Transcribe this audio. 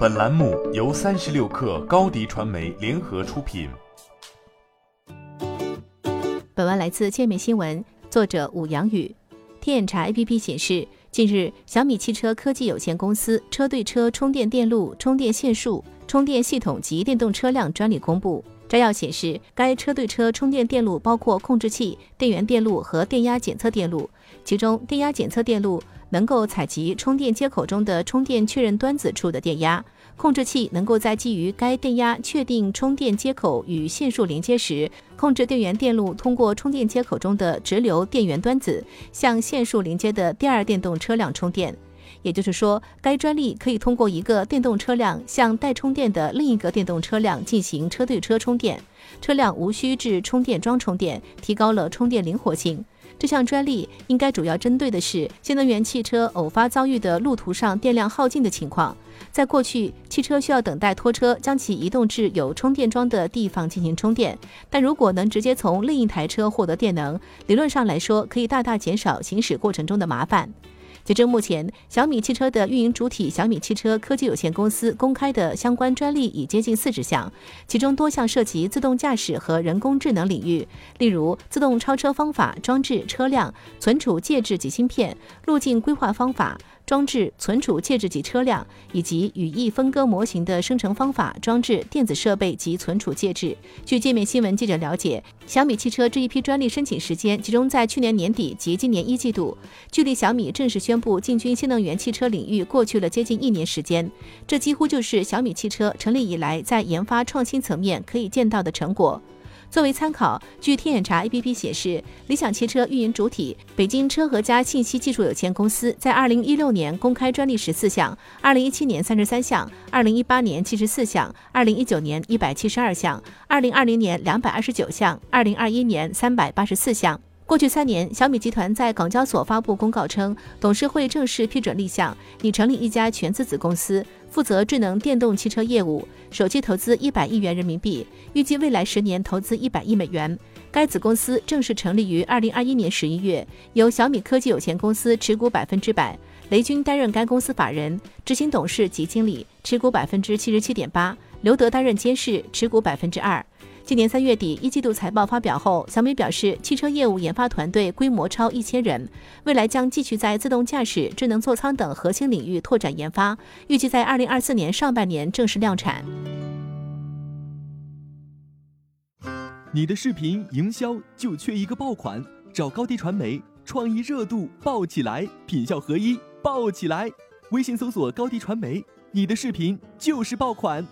本栏目由三十六克高低传媒联合出品。本文来自界面新闻，作者武阳宇。天眼查 APP 显示，近日小米汽车科技有限公司车对车充电电路、充电线数、充电系统及电动车辆专利公布。摘要显示，该车对车充电电路包括控制器、电源电路和电压检测电路，其中电压检测电路。能够采集充电接口中的充电确认端子处的电压，控制器能够在基于该电压确定充电接口与线束连接时，控制电源电路通过充电接口中的直流电源端子向线束连接的第二电动车辆充电。也就是说，该专利可以通过一个电动车辆向待充电的另一个电动车辆进行车对车充电，车辆无需至充电桩充电，提高了充电灵活性。这项专利应该主要针对的是新能源汽车偶发遭遇的路途上电量耗尽的情况。在过去，汽车需要等待拖车将其移动至有充电桩的地方进行充电，但如果能直接从另一台车获得电能，理论上来说可以大大减少行驶过程中的麻烦。截至目前，小米汽车的运营主体小米汽车科技有限公司公开的相关专利已接近四十项，其中多项涉及自动驾驶和人工智能领域，例如自动超车方法、装置、车辆存储介质及芯片、路径规划方法。装置存储介质及车辆，以及语义分割模型的生成方法、装置、电子设备及存储介质。据界面新闻记者了解，小米汽车这一批专利申请时间集中在去年年底及今年一季度，距离小米正式宣布进军新能源汽车领域过去了接近一年时间。这几乎就是小米汽车成立以来在研发创新层面可以见到的成果。作为参考，据天眼查 APP 显示，理想汽车运营主体北京车和家信息技术有限公司在二零一六年公开专利十四项二零一七年三十三项二零一八年七十四项二零一九年一百七十二项二零二零年两百二十九项二零二一年三百八十四项。过去三年，小米集团在港交所发布公告称，董事会正式批准立项，拟成立一家全资子公司，负责智能电动汽车业务，首期投资一百亿元人民币，预计未来十年投资一百亿美元。该子公司正式成立于二零二一年十一月，由小米科技有限公司持股百分之百，雷军担任该公司法人、执行董事及经理，持股百分之七十七点八，刘德担任监事，持股百分之二。今年三月底，一季度财报发表后，小米表示，汽车业务研发团队规模超一千人，未来将继续在自动驾驶、智能座舱等核心领域拓展研发，预计在二零二四年上半年正式量产。你的视频营销就缺一个爆款，找高低传媒，创意热度爆起来，品效合一爆起来。微信搜索高低传媒，你的视频就是爆款。